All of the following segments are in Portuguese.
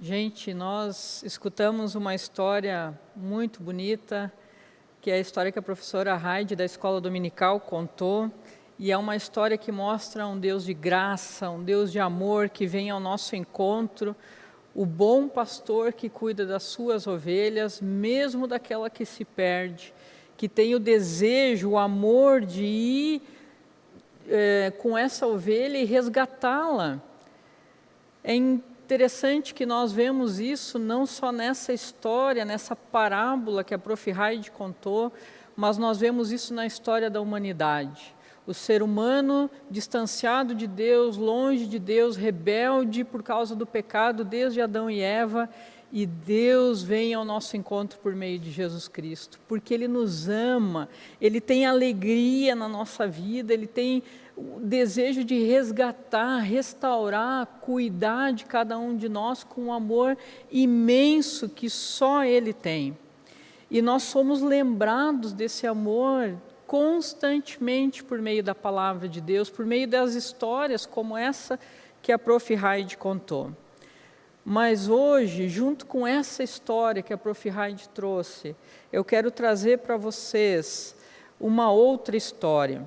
Gente, nós escutamos uma história muito bonita, que é a história que a professora Heide da Escola Dominical contou, e é uma história que mostra um Deus de graça, um Deus de amor que vem ao nosso encontro, o bom pastor que cuida das suas ovelhas, mesmo daquela que se perde, que tem o desejo, o amor de ir é, com essa ovelha e resgatá-la. É interessante que nós vemos isso não só nessa história, nessa parábola que a Prof. Hyde contou, mas nós vemos isso na história da humanidade. O ser humano distanciado de Deus, longe de Deus, rebelde por causa do pecado desde Adão e Eva, e Deus vem ao nosso encontro por meio de Jesus Cristo, porque Ele nos ama, Ele tem alegria na nossa vida, Ele tem o desejo de resgatar, restaurar, cuidar de cada um de nós com um amor imenso que só Ele tem. E nós somos lembrados desse amor constantemente por meio da palavra de Deus, por meio das histórias como essa que a Prof. Hyde contou. Mas hoje, junto com essa história que a Prof. Hyde trouxe, eu quero trazer para vocês uma outra história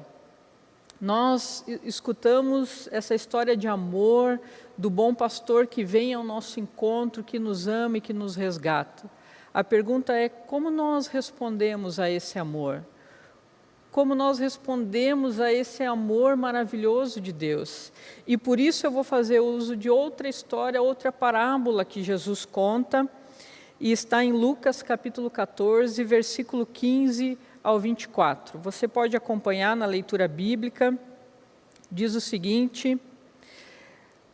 nós escutamos essa história de amor do bom pastor que vem ao nosso encontro, que nos ama e que nos resgata. A pergunta é como nós respondemos a esse amor? Como nós respondemos a esse amor maravilhoso de Deus? E por isso eu vou fazer uso de outra história, outra parábola que Jesus conta, e está em Lucas capítulo 14, versículo 15 ao 24. Você pode acompanhar na leitura bíblica. Diz o seguinte: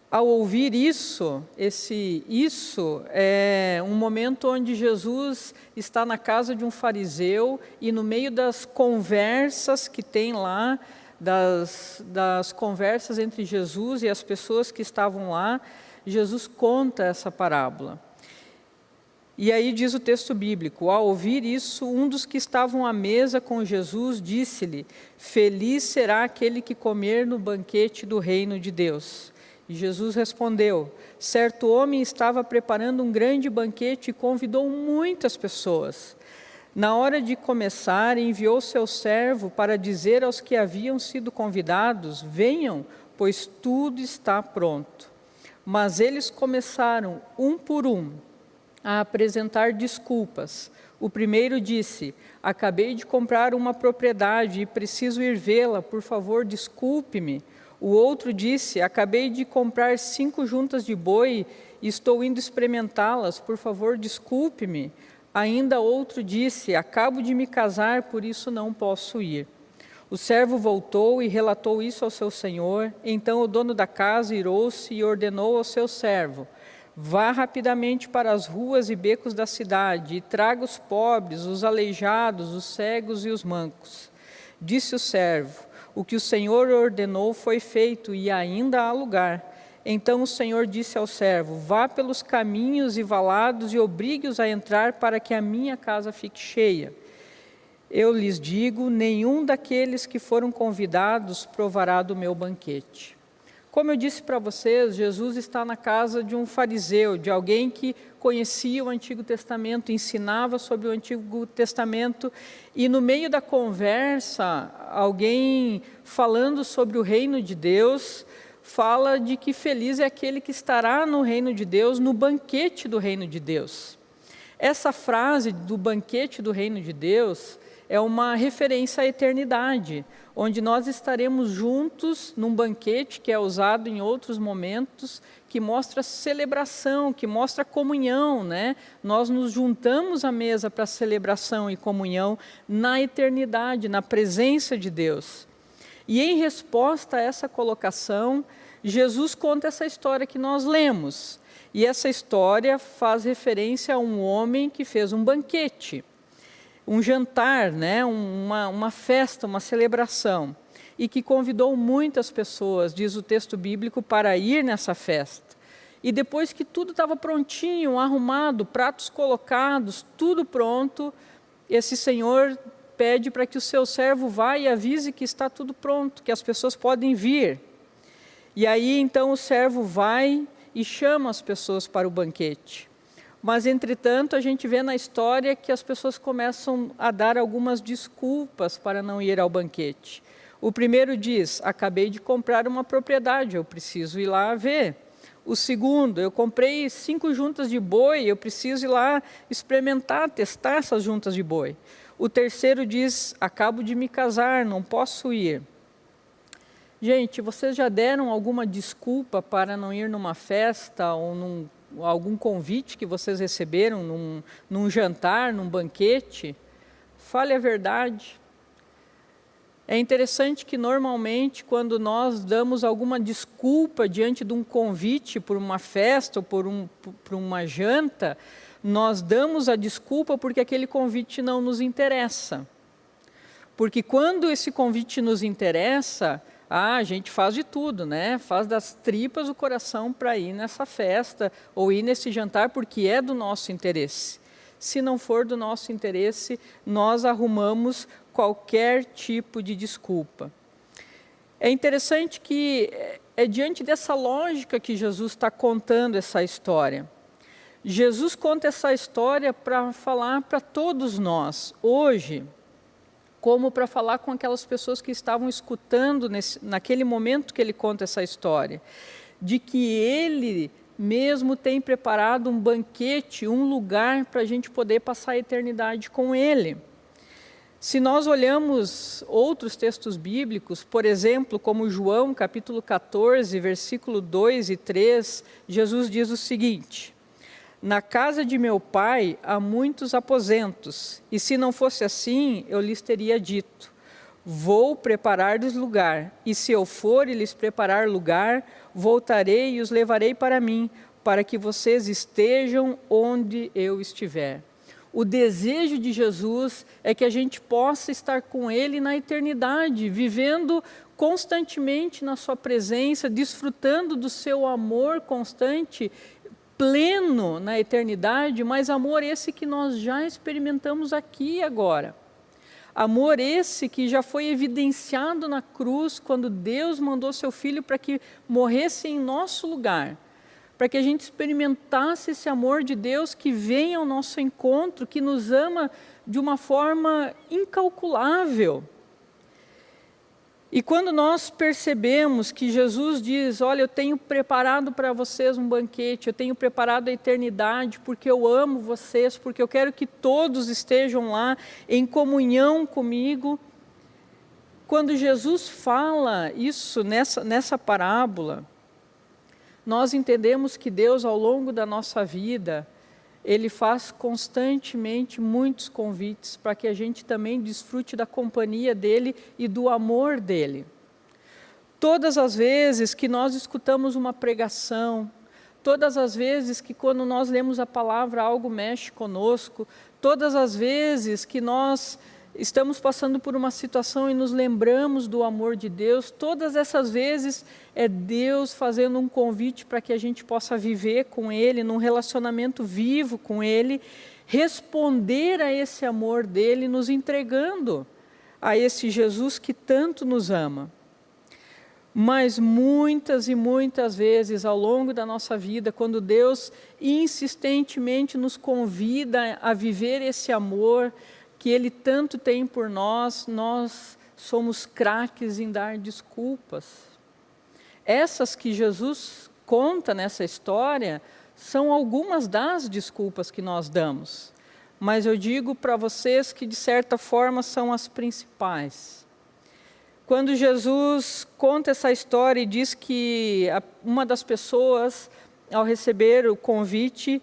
ao ouvir isso, esse isso é um momento onde Jesus está na casa de um fariseu e no meio das conversas que tem lá, das, das conversas entre Jesus e as pessoas que estavam lá, Jesus conta essa parábola. E aí diz o texto bíblico: ao ouvir isso, um dos que estavam à mesa com Jesus disse-lhe: Feliz será aquele que comer no banquete do reino de Deus. E Jesus respondeu: Certo homem estava preparando um grande banquete e convidou muitas pessoas. Na hora de começar, enviou seu servo para dizer aos que haviam sido convidados: Venham, pois tudo está pronto. Mas eles começaram, um por um, a apresentar desculpas. O primeiro disse: Acabei de comprar uma propriedade e preciso ir vê-la, por favor, desculpe-me. O outro disse: Acabei de comprar cinco juntas de boi e estou indo experimentá-las, por favor, desculpe-me. Ainda outro disse: Acabo de me casar, por isso não posso ir. O servo voltou e relatou isso ao seu senhor. Então o dono da casa irou-se e ordenou ao seu servo: Vá rapidamente para as ruas e becos da cidade e traga os pobres, os aleijados, os cegos e os mancos. Disse o servo: O que o Senhor ordenou foi feito e ainda há lugar. Então o Senhor disse ao servo: Vá pelos caminhos e valados e obrigue-os a entrar para que a minha casa fique cheia. Eu lhes digo: nenhum daqueles que foram convidados provará do meu banquete. Como eu disse para vocês, Jesus está na casa de um fariseu, de alguém que conhecia o Antigo Testamento, ensinava sobre o Antigo Testamento, e no meio da conversa, alguém falando sobre o reino de Deus, fala de que feliz é aquele que estará no reino de Deus, no banquete do reino de Deus. Essa frase do banquete do reino de Deus é uma referência à eternidade, onde nós estaremos juntos num banquete que é usado em outros momentos, que mostra celebração, que mostra comunhão, né? Nós nos juntamos à mesa para celebração e comunhão na eternidade, na presença de Deus. E em resposta a essa colocação, Jesus conta essa história que nós lemos. E essa história faz referência a um homem que fez um banquete um jantar, né, uma, uma festa, uma celebração, e que convidou muitas pessoas, diz o texto bíblico, para ir nessa festa. E depois que tudo estava prontinho, arrumado, pratos colocados, tudo pronto, esse senhor pede para que o seu servo vá e avise que está tudo pronto, que as pessoas podem vir. E aí então o servo vai e chama as pessoas para o banquete. Mas, entretanto, a gente vê na história que as pessoas começam a dar algumas desculpas para não ir ao banquete. O primeiro diz: Acabei de comprar uma propriedade, eu preciso ir lá ver. O segundo, eu comprei cinco juntas de boi, eu preciso ir lá experimentar, testar essas juntas de boi. O terceiro diz: Acabo de me casar, não posso ir. Gente, vocês já deram alguma desculpa para não ir numa festa ou num algum convite que vocês receberam num, num jantar, num banquete, fale a verdade. É interessante que normalmente quando nós damos alguma desculpa diante de um convite por uma festa ou por, um, por uma janta, nós damos a desculpa porque aquele convite não nos interessa. Porque quando esse convite nos interessa, ah, a gente faz de tudo, né? Faz das tripas o coração para ir nessa festa ou ir nesse jantar porque é do nosso interesse. Se não for do nosso interesse, nós arrumamos qualquer tipo de desculpa. É interessante que é, é diante dessa lógica que Jesus está contando essa história. Jesus conta essa história para falar para todos nós, hoje, como para falar com aquelas pessoas que estavam escutando nesse, naquele momento que ele conta essa história, de que ele mesmo tem preparado um banquete, um lugar para a gente poder passar a eternidade com ele. Se nós olhamos outros textos bíblicos, por exemplo, como João capítulo 14, versículo 2 e 3, Jesus diz o seguinte: na casa de meu pai há muitos aposentos, e se não fosse assim, eu lhes teria dito: Vou preparar-lhes lugar, e se eu for e lhes preparar lugar, voltarei e os levarei para mim, para que vocês estejam onde eu estiver. O desejo de Jesus é que a gente possa estar com Ele na eternidade, vivendo constantemente na Sua presença, desfrutando do Seu amor constante pleno na eternidade, mas amor esse que nós já experimentamos aqui e agora. Amor esse que já foi evidenciado na cruz quando Deus mandou seu filho para que morresse em nosso lugar, para que a gente experimentasse esse amor de Deus que vem ao nosso encontro, que nos ama de uma forma incalculável e quando nós percebemos que Jesus diz: Olha, eu tenho preparado para vocês um banquete, eu tenho preparado a eternidade, porque eu amo vocês, porque eu quero que todos estejam lá em comunhão comigo. Quando Jesus fala isso nessa, nessa parábola, nós entendemos que Deus, ao longo da nossa vida, ele faz constantemente muitos convites para que a gente também desfrute da companhia dele e do amor dele. Todas as vezes que nós escutamos uma pregação, todas as vezes que quando nós lemos a palavra algo mexe conosco, todas as vezes que nós estamos passando por uma situação e nos lembramos do amor de Deus, todas essas vezes é Deus fazendo um convite para que a gente possa viver com Ele, num relacionamento vivo com Ele, responder a esse amor dele, nos entregando a esse Jesus que tanto nos ama. Mas muitas e muitas vezes ao longo da nossa vida, quando Deus insistentemente nos convida a viver esse amor, que Ele tanto tem por nós, nós somos craques em dar desculpas. Essas que Jesus conta nessa história são algumas das desculpas que nós damos, mas eu digo para vocês que de certa forma são as principais. Quando Jesus conta essa história e diz que uma das pessoas, ao receber o convite,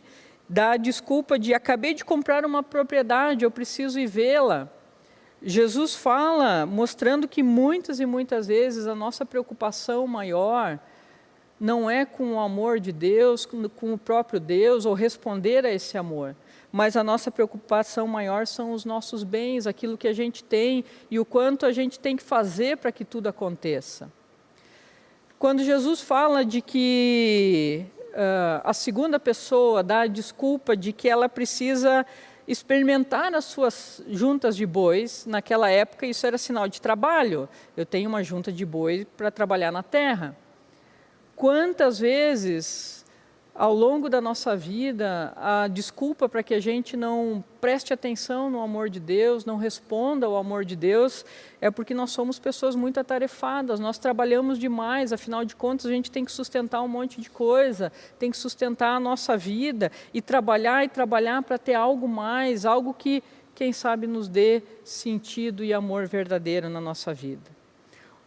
da desculpa de acabei de comprar uma propriedade, eu preciso ir vê-la. Jesus fala, mostrando que muitas e muitas vezes a nossa preocupação maior não é com o amor de Deus, com o próprio Deus, ou responder a esse amor, mas a nossa preocupação maior são os nossos bens, aquilo que a gente tem e o quanto a gente tem que fazer para que tudo aconteça. Quando Jesus fala de que uh, a segunda pessoa dá a desculpa de que ela precisa experimentar as suas juntas de bois. Naquela época, isso era sinal de trabalho. Eu tenho uma junta de bois para trabalhar na terra. Quantas vezes ao longo da nossa vida, a desculpa para que a gente não preste atenção no amor de Deus, não responda ao amor de Deus, é porque nós somos pessoas muito atarefadas, nós trabalhamos demais, afinal de contas, a gente tem que sustentar um monte de coisa, tem que sustentar a nossa vida e trabalhar e trabalhar para ter algo mais, algo que, quem sabe, nos dê sentido e amor verdadeiro na nossa vida.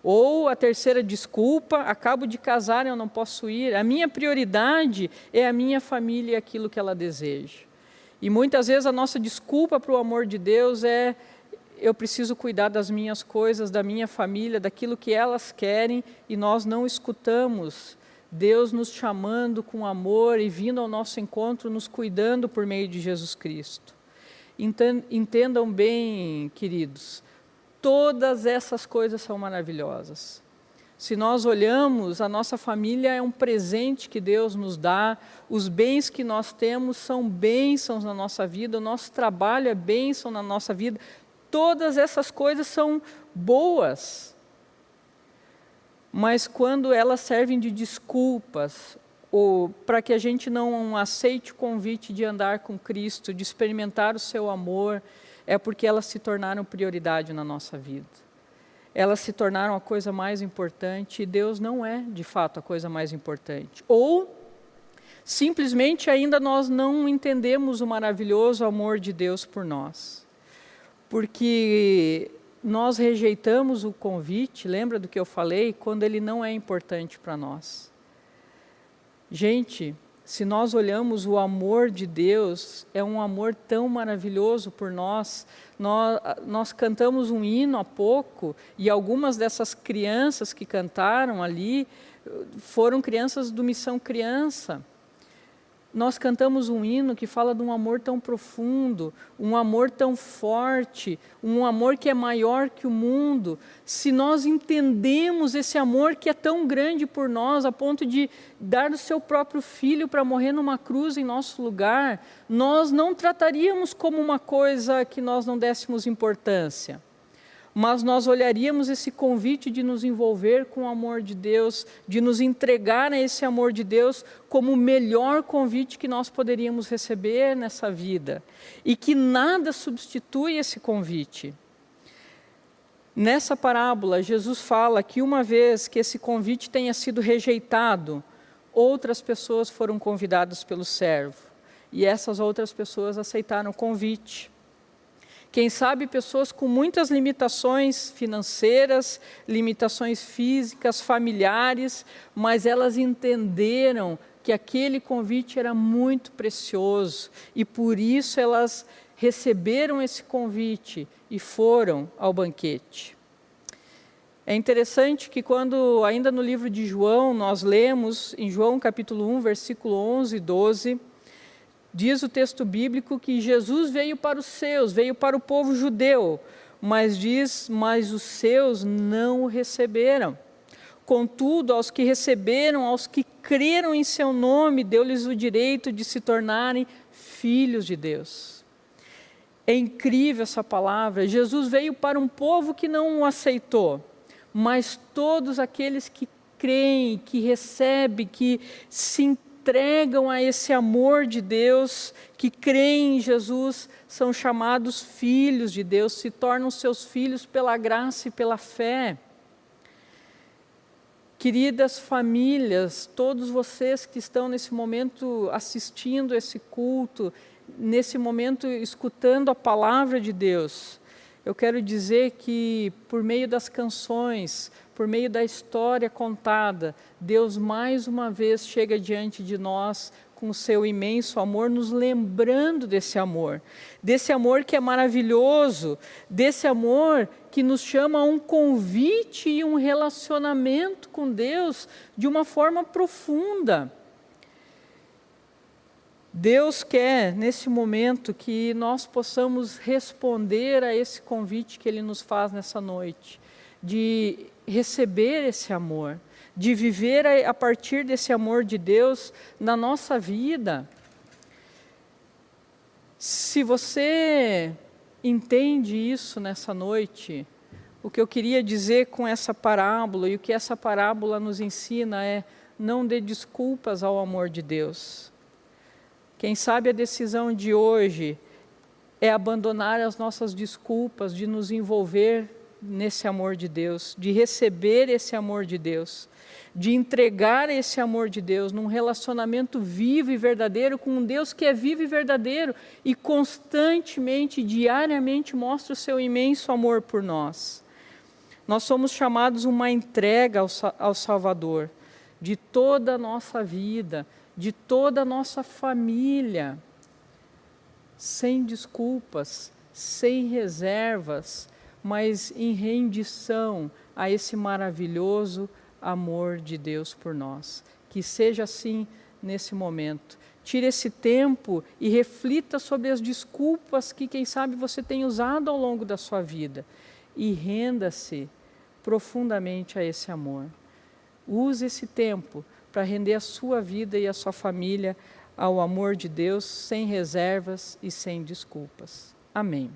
Ou a terceira desculpa, acabo de casar, eu não posso ir. A minha prioridade é a minha família e aquilo que ela deseja. E muitas vezes a nossa desculpa para o amor de Deus é eu preciso cuidar das minhas coisas, da minha família, daquilo que elas querem e nós não escutamos Deus nos chamando com amor e vindo ao nosso encontro, nos cuidando por meio de Jesus Cristo. Entendam bem, queridos, Todas essas coisas são maravilhosas. Se nós olhamos, a nossa família é um presente que Deus nos dá, os bens que nós temos são bênçãos na nossa vida, o nosso trabalho é bênção na nossa vida, todas essas coisas são boas. Mas quando elas servem de desculpas, ou para que a gente não aceite o convite de andar com Cristo, de experimentar o seu amor, é porque elas se tornaram prioridade na nossa vida. Elas se tornaram a coisa mais importante e Deus não é, de fato, a coisa mais importante. Ou simplesmente ainda nós não entendemos o maravilhoso amor de Deus por nós. Porque nós rejeitamos o convite, lembra do que eu falei, quando ele não é importante para nós. Gente, se nós olhamos o amor de Deus, é um amor tão maravilhoso por nós. nós. Nós, cantamos um hino há pouco e algumas dessas crianças que cantaram ali foram crianças do Missão Criança nós cantamos um hino que fala de um amor tão profundo, um amor tão forte, um amor que é maior que o mundo. Se nós entendemos esse amor que é tão grande por nós, a ponto de dar o seu próprio filho para morrer numa cruz em nosso lugar, nós não trataríamos como uma coisa que nós não dessemos importância mas nós olharíamos esse convite de nos envolver com o amor de Deus, de nos entregar a esse amor de Deus como o melhor convite que nós poderíamos receber nessa vida e que nada substitui esse convite. Nessa parábola, Jesus fala que uma vez que esse convite tenha sido rejeitado, outras pessoas foram convidadas pelo servo e essas outras pessoas aceitaram o convite. Quem sabe pessoas com muitas limitações financeiras, limitações físicas, familiares, mas elas entenderam que aquele convite era muito precioso e por isso elas receberam esse convite e foram ao banquete. É interessante que quando ainda no livro de João nós lemos em João capítulo 1, versículo 11 e 12, Diz o texto bíblico que Jesus veio para os seus, veio para o povo judeu, mas diz: Mas os seus não o receberam. Contudo, aos que receberam, aos que creram em seu nome, deu-lhes o direito de se tornarem filhos de Deus. É incrível essa palavra. Jesus veio para um povo que não o aceitou, mas todos aqueles que creem, que recebem, que se entregam a esse amor de Deus, que creem em Jesus, são chamados filhos de Deus, se tornam seus filhos pela graça e pela fé. Queridas famílias, todos vocês que estão nesse momento assistindo esse culto, nesse momento escutando a palavra de Deus, eu quero dizer que por meio das canções, por meio da história contada, Deus mais uma vez chega diante de nós com seu imenso amor, nos lembrando desse amor, desse amor que é maravilhoso, desse amor que nos chama a um convite e um relacionamento com Deus de uma forma profunda. Deus quer, nesse momento, que nós possamos responder a esse convite que Ele nos faz nessa noite, de receber esse amor, de viver a, partir desse amor de Deus na nossa vida. Se você entende isso nessa noite, o que eu queria dizer com essa parábola e o que essa parábola nos ensina é: não dê desculpas ao amor de Deus. Quem sabe a decisão de hoje é abandonar as nossas desculpas de nos envolver nesse amor de Deus, de receber esse amor de Deus, de entregar esse amor de Deus num relacionamento vivo e verdadeiro com um Deus que é vivo e verdadeiro e constantemente, diariamente mostra o seu imenso amor por nós. Nós somos chamados uma entrega ao, ao Salvador de toda a nossa vida, de toda a nossa família, sem desculpas, sem reservas, mas em rendição a esse maravilhoso amor de Deus por nós. Que seja assim nesse momento. Tire esse tempo e reflita sobre as desculpas que, quem sabe, você tem usado ao longo da sua vida e renda-se profundamente a esse amor. Use esse tempo para render a sua vida e a sua família ao amor de Deus sem reservas e sem desculpas. Amém.